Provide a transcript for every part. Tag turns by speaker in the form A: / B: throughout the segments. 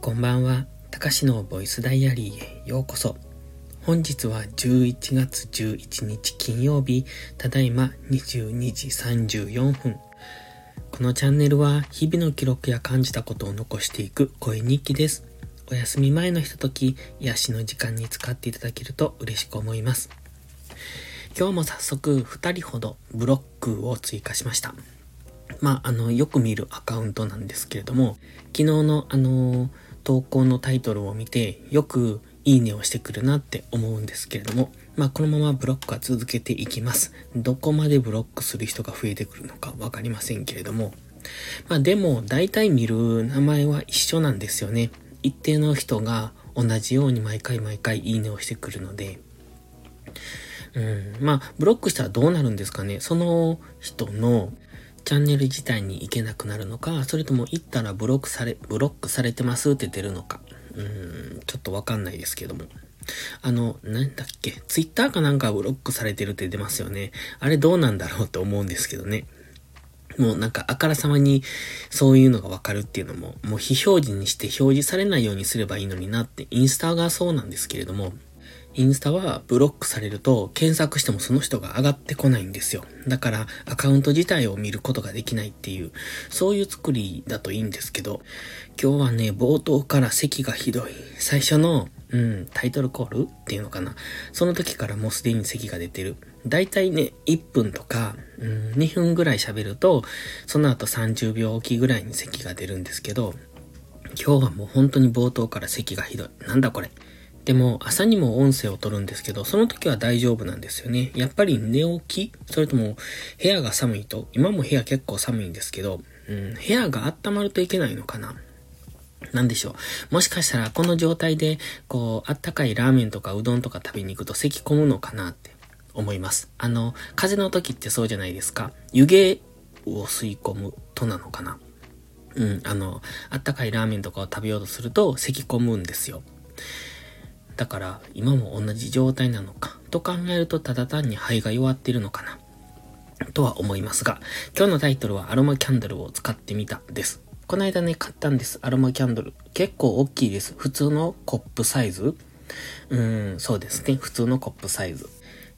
A: こんばんは。たかしのボイスダイアリーへようこそ。本日は11月11日金曜日、ただいま22時34分。このチャンネルは日々の記録や感じたことを残していく声日記です。お休み前のひととき、癒しの時間に使っていただけると嬉しく思います。今日も早速2人ほどブロックを追加しました。まあ、あの、よく見るアカウントなんですけれども、昨日のあの、投稿のタイトルを見て、よくいいねをしてくるなって思うんですけれども、まあ、このままブロックは続けていきます。どこまでブロックする人が増えてくるのかわかりませんけれども、まあ、でも、大体見る名前は一緒なんですよね。一定の人が同じように毎回毎回いいねをしてくるので、うん、まあ、ブロックしたらどうなるんですかね。その人のチャンネル自体に行けなくなるのか、それとも行ったらブロックされ、ブロックされてますって出るのか。うん、ちょっとわかんないですけども。あの、なんだっけ、ツイッターかなんかブロックされてるって出ますよね。あれどうなんだろうと思うんですけどね。もうなんかあからさまにそういうのがわかるっていうのも、もう非表示にして表示されないようにすればいいのになって、インスタがそうなんですけれども、インスタはブロックされると検索してもその人が上がってこないんですよ。だからアカウント自体を見ることができないっていう、そういう作りだといいんですけど、今日はね、冒頭から咳がひどい。最初の、うん、タイトルコールっていうのかな。その時からもうすでに咳が出てる。だいたいね、1分とか、うん、2分ぐらい喋ると、その後30秒おきぐらいに咳が出るんですけど、今日はもう本当に冒頭から咳がひどい。なんだこれ。でも、朝にも音声を取るんですけど、その時は大丈夫なんですよね。やっぱり寝起きそれとも、部屋が寒いと、今も部屋結構寒いんですけど、うん、部屋が温まるといけないのかななんでしょう。もしかしたら、この状態で、こう、あったかいラーメンとかうどんとか食べに行くと咳込むのかなって思います。あの、風邪の時ってそうじゃないですか。湯気を吸い込むとなのかな。うん、あの、あったかいラーメンとかを食べようとすると咳込むんですよ。だから今も同じ状態なのかと考えるとただ単に肺が弱っているのかなとは思いますが、今日のタイトルはアロマキャンドルを使ってみたです。この間ね、買ったんです。アロマキャンドル。結構大きいです。普通のコップサイズうーん、そうですね。普通のコップサイズ。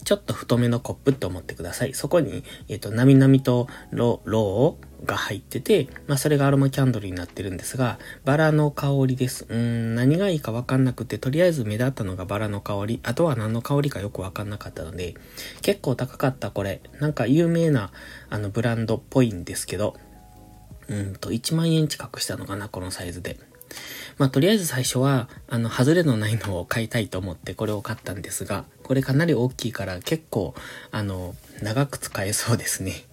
A: ちょっと太めのコップって思ってください。そこに、えっ、ー、と、なみなみとロ、ローが入ってて、まあ、それがアロマキャンドルになってるんですが、バラの香りです。うーん、何がいいかわかんなくて、とりあえず目立ったのがバラの香り。あとは何の香りかよくわかんなかったので、結構高かったこれ。なんか有名な、あの、ブランドっぽいんですけど、うんと、1万円近くしたのかな、このサイズで。まあ、とりあえず最初は、あの、外れのないのを買いたいと思ってこれを買ったんですが、これかなり大きいから結構、あの、長く使えそうですね。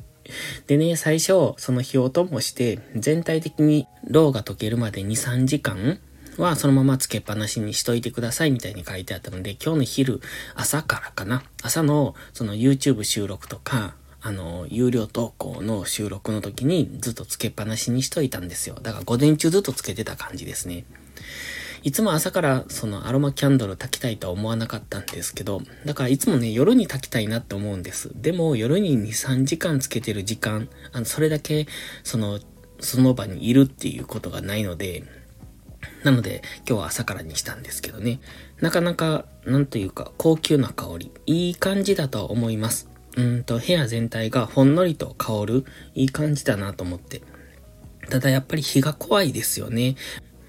A: でね、最初、その火をともして、全体的にローが溶けるまで2、3時間はそのままつけっぱなしにしといてくださいみたいに書いてあったので、今日の昼、朝からかな。朝のその YouTube 収録とか、あの、有料投稿の収録の時にずっとつけっぱなしにしといたんですよ。だから午前中ずっとつけてた感じですね。いつも朝からそのアロマキャンドル焚きたいとは思わなかったんですけど、だからいつもね、夜に焚きたいなって思うんです。でも夜に2、3時間つけてる時間、あの、それだけ、その、その場にいるっていうことがないので、なので、今日は朝からにしたんですけどね。なかなか、なんというか、高級な香り。いい感じだと思います。うんと、部屋全体がほんのりと香る、いい感じだなと思って。ただやっぱり火が怖いですよね。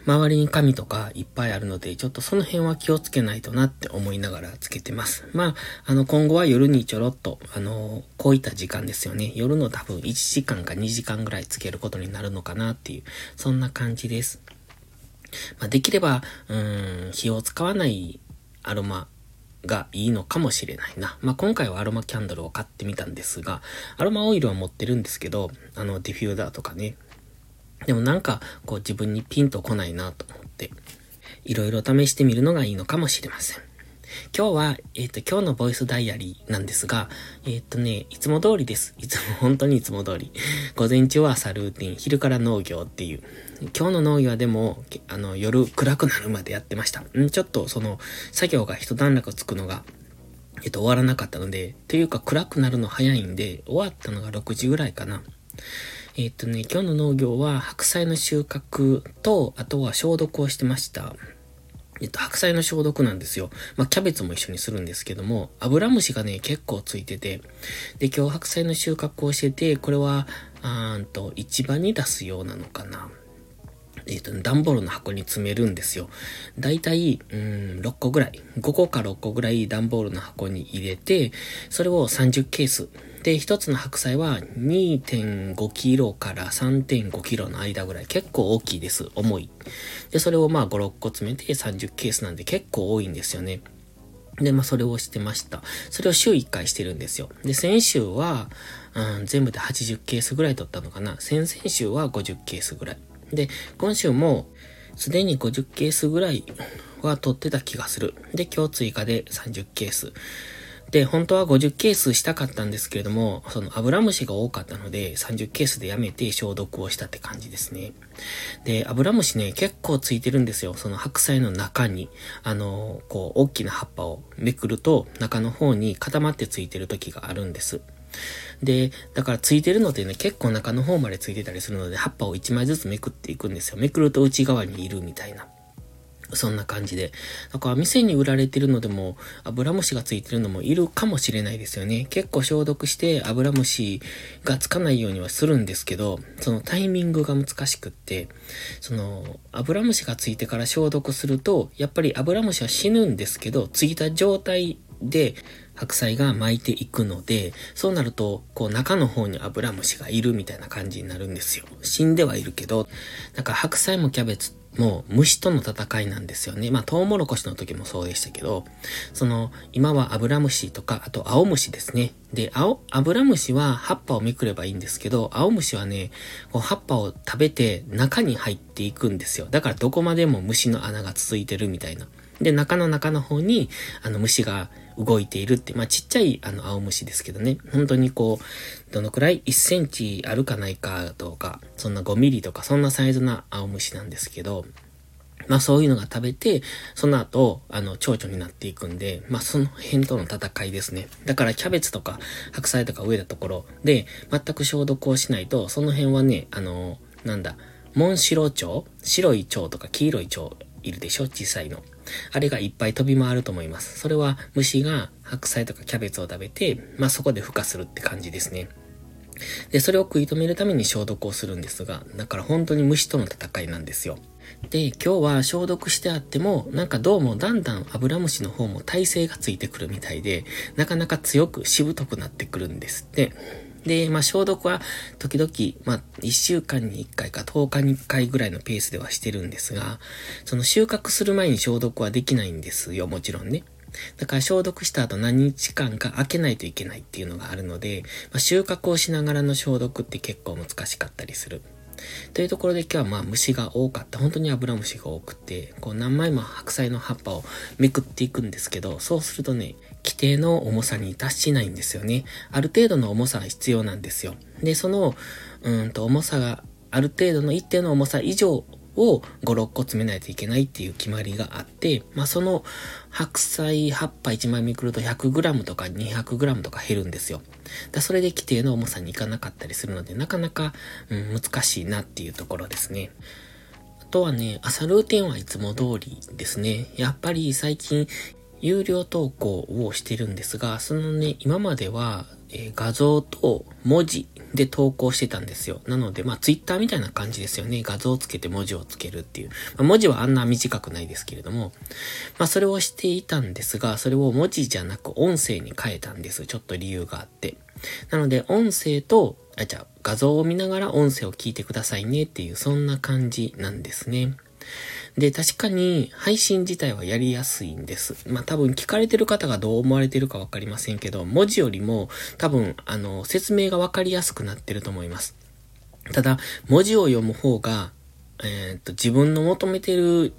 A: 周りに紙とかいっぱいあるので、ちょっとその辺は気をつけないとなって思いながらつけてます。まあ、あの、今後は夜にちょろっと、あの、こういった時間ですよね。夜の多分1時間か2時間ぐらいつけることになるのかなっていう、そんな感じです。まあ、できれば、うん、火を使わないアロマがいいのかもしれないな。まあ、今回はアロマキャンドルを買ってみたんですが、アロマオイルは持ってるんですけど、あの、ディフューザーとかね。でもなんか、こう自分にピンとこないなと思って、いろいろ試してみるのがいいのかもしれません。今日は、えっ、ー、と、今日のボイスダイアリーなんですが、えっ、ー、とね、いつも通りです。いつも、本当にいつも通り。午前中は朝ルーティン、昼から農業っていう。今日の農業はでも、あの、夜暗くなるまでやってました。んちょっと、その、作業が一段落つくのが、えっと、終わらなかったので、というか暗くなるの早いんで、終わったのが6時ぐらいかな。えっ、えっ、とね、今日の農業は白菜の収穫と、あとは消毒をしてました。えっと、白菜の消毒なんですよ。まあ、キャベツも一緒にするんですけども、油虫がね、結構ついてて、で、今日白菜の収穫をしてて、これは、あーんと、市場に出すようなのかな。えっ、と、段ボールの箱に詰めるんですよ。だいたい、うん、6個ぐらい。5個か6個ぐらい段ボールの箱に入れて、それを30ケース。で、一つの白菜は2.5キロから3.5キロの間ぐらい。結構大きいです。重い。で、それをまあ5、6個詰めて30ケースなんで結構多いんですよね。で、まあ、それをしてました。それを週1回してるんですよ。で、先週は、うん、全部で80ケースぐらい取ったのかな。先々週は50ケースぐらい。で、今週も、すでに50ケースぐらいは取ってた気がする。で、今日追加で30ケース。で、本当は50ケースしたかったんですけれども、そのアブラムシが多かったので、30ケースでやめて消毒をしたって感じですね。で、アブラムシね、結構ついてるんですよ。その白菜の中に、あの、こう、大きな葉っぱをめくると、中の方に固まってついてる時があるんです。で、だからついてるのってね、結構中の方までついてたりするので、葉っぱを1枚ずつめくっていくんですよ。めくると内側にいるみたいな。そんな感じで。だから店に売られてるのでも、アブラムシがついてるのもいるかもしれないですよね。結構消毒してアブラムシがつかないようにはするんですけど、そのタイミングが難しくって、その、アブラムシがついてから消毒すると、やっぱりアブラムシは死ぬんですけど、ついた状態で白菜が巻いていくので、そうなると、こう中の方にアブラムシがいるみたいな感じになるんですよ。死んではいるけど、なんか白菜もキャベツも虫との戦いなんですよね。まあ、トウモロコシの時もそうでしたけど、その、今はアブラムシとか、あと青虫ですね。で、青、アブラムシは葉っぱをめくればいいんですけど、青虫はね、こう葉っぱを食べて中に入っていくんですよ。だからどこまでも虫の穴が続いてるみたいな。で、中の中の方に、あの虫が動いているって、まあちっちゃいあの青虫ですけどね、本当にこう、どのくらい？1センチあるかないかとか、そんな5ミリとかそんなサイズな青虫なんですけど、まあそういうのが食べて、その後、あの、蝶々になっていくんで、まあその辺との戦いですね。だからキャベツとか白菜とか植えたところで、全く消毒をしないと、その辺はね、あの、なんだ、モンシロチョウ？白い蝶とか黄色い蝶いるでしょ？小さいの。あれがいっぱい飛び回ると思います。それは虫が白菜とかキャベツを食べて、まあそこで孵化するって感じですね。で、それを食い止めるために消毒をするんですが、だから本当に虫との戦いなんですよ。で、今日は消毒してあっても、なんかどうもだんだんアブラムシの方も耐性がついてくるみたいで、なかなか強くしぶとくなってくるんですって。で、まあ、消毒は時々、まあ、1週間に1回か10日に1回ぐらいのペースではしてるんですが、その収穫する前に消毒はできないんですよ、もちろんね。だから消毒した後何日間か開けないといけないっていうのがあるので、まあ、収穫をしながらの消毒って結構難しかったりする。というところで今日はまあ虫が多かった。本当にアブラムシが多くて、こう何枚も白菜の葉っぱをめくっていくんですけど、そうするとね、規定の重さに達しないんですよね。ある程度の重さは必要なんですよ。で、その、うんと重さがある程度の一定の重さ以上を5、6個詰めないといけないっていう決まりがあって、まあその白菜葉っぱ1枚めくると 100g とか 200g とか減るんですよ。だそれで規定の重さにいかなかったりするので、なかなか、うん、難しいなっていうところですね。あとはね、朝ルーティンはいつも通りですね。やっぱり最近有料投稿をしてるんですが、そのね、今までは、えー、画像と文字で投稿してたんですよ。なので、まあ、ツイッターみたいな感じですよね。画像をつけて文字をつけるっていう。まあ、文字はあんな短くないですけれども、まあ、それをしていたんですが、それを文字じゃなく音声に変えたんです。ちょっと理由があって。なので、音声と、あ、じゃあ、画像を見ながら音声を聞いてくださいねっていう、そんな感じなんですね。で、確かに配信自体はやりやすいんです。まあ多分聞かれてる方がどう思われてるかわかりませんけど、文字よりも多分あの説明がわかりやすくなってると思います。ただ、文字を読む方が、えー、っと、自分の求めてる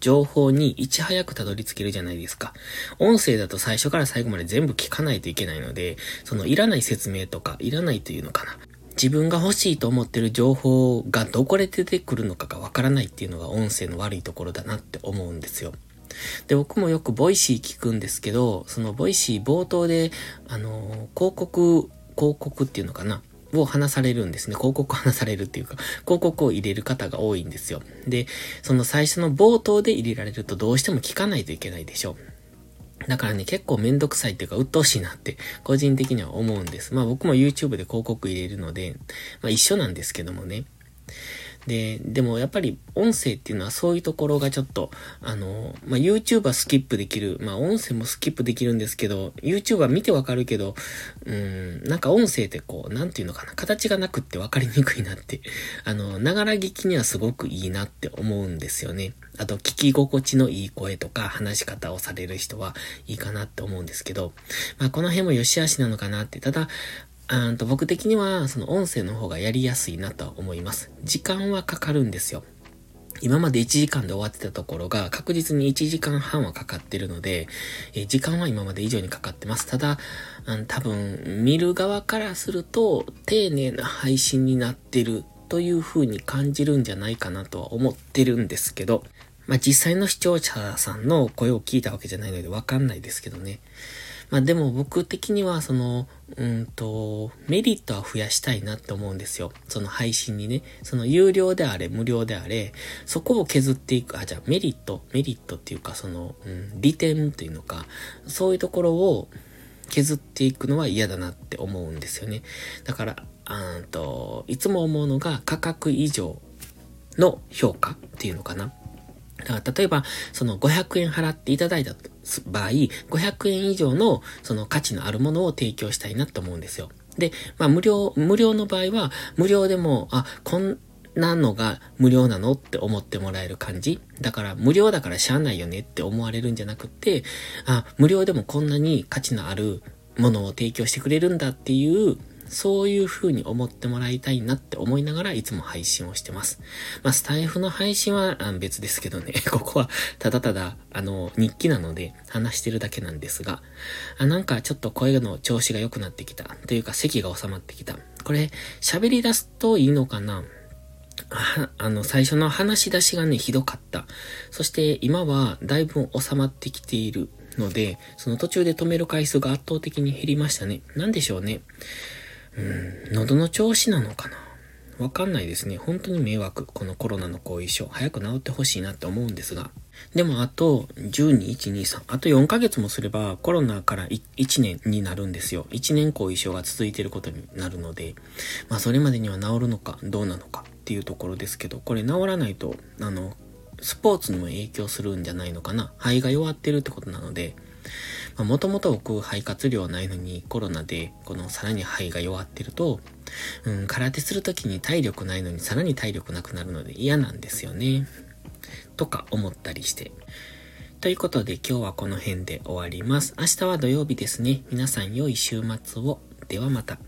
A: 情報にいち早くたどり着けるじゃないですか。音声だと最初から最後まで全部聞かないといけないので、そのいらない説明とか、いらないというのかな。自分が欲しいと思ってる情報がどこで出てくるのかがわからないっていうのが音声の悪いところだなって思うんですよ。で、僕もよくボイシー聞くんですけど、そのボイシー冒頭で、あの、広告、広告っていうのかな？を話されるんですね。広告を話されるっていうか、広告を入れる方が多いんですよ。で、その最初の冒頭で入れられるとどうしても聞かないといけないでしょう。だからね、結構めんどくさいっていうか、鬱陶しいなって、個人的には思うんです。まあ僕も YouTube で広告入れるので、まあ一緒なんですけどもね。で、でもやっぱり音声っていうのはそういうところがちょっと、あの、まあ、YouTube はスキップできる。まあ、音声もスキップできるんですけど、YouTube は見てわかるけど、うん、なんか音声ってこう、なんていうのかな、形がなくってわかりにくいなって、あの、ながら聞きにはすごくいいなって思うんですよね。あと、聞き心地のいい声とか話し方をされる人はいいかなって思うんですけど、まあ、この辺も良し悪しなのかなって、ただ、うんと僕的にはその音声の方がやりやすいなとは思います。時間はかかるんですよ。今まで1時間で終わってたところが確実に1時間半はかかってるので、え時間は今まで以上にかかってます。ただ、うん、多分見る側からすると丁寧な配信になってるという風に感じるんじゃないかなとは思ってるんですけど、まあ実際の視聴者さんの声を聞いたわけじゃないのでわかんないですけどね。まあでも僕的にはその、うんと、メリットは増やしたいなって思うんですよ。その配信にね。その有料であれ、無料であれ、そこを削っていく、あ、じゃあメリット、メリットっていうかその、うん、利点っていうのか、そういうところを削っていくのは嫌だなって思うんですよね。だから、うんと、いつも思うのが価格以上の評価っていうのかな。だから例えば、その500円払っていただいた場合、500円以上のその価値のあるものを提供したいなと思うんですよ。で、まあ無料、無料の場合は、無料でも、あ、こんなのが無料なのって思ってもらえる感じ。だから無料だからしゃあないよねって思われるんじゃなくて、あ、無料でもこんなに価値のあるものを提供してくれるんだっていうそういう風に思ってもらいたいなって思いながらいつも配信をしてます。まあ、スタイフの配信は別ですけどね、ここはただただ、あの、日記なので話してるだけなんですが、あなんかちょっと声の調子が良くなってきた。というか席が収まってきた。これ、喋り出すといいのかな？あ あの、最初の話し出しがね、ひどかった。そして今はだいぶ収まってきているので、その途中で止める回数が圧倒的に減りましたね。なんでしょうね。うん、喉の調子なのかな？わかんないですね。本当に迷惑。このコロナの後遺症。早く治ってほしいなって思うんですが。でもあと、12、1、2、3。あと4ヶ月もすればコロナから1年になるんですよ。1年後遺症が続いてることになるので、まあそれまでには治るのかどうなのかっていうところですけど、これ治らないと、あの、スポーツにも影響するんじゃないのかな。肺が弱ってるってことなので、もともと僕肺活量ないのにコロナでこのさらに肺が弱ってると、うん、空手するときに体力ないのにさらに体力なくなるので嫌なんですよね。とか思ったりして。ということで今日はこの辺で終わります。明日は土曜日ですね。皆さん良い週末を。ではまた。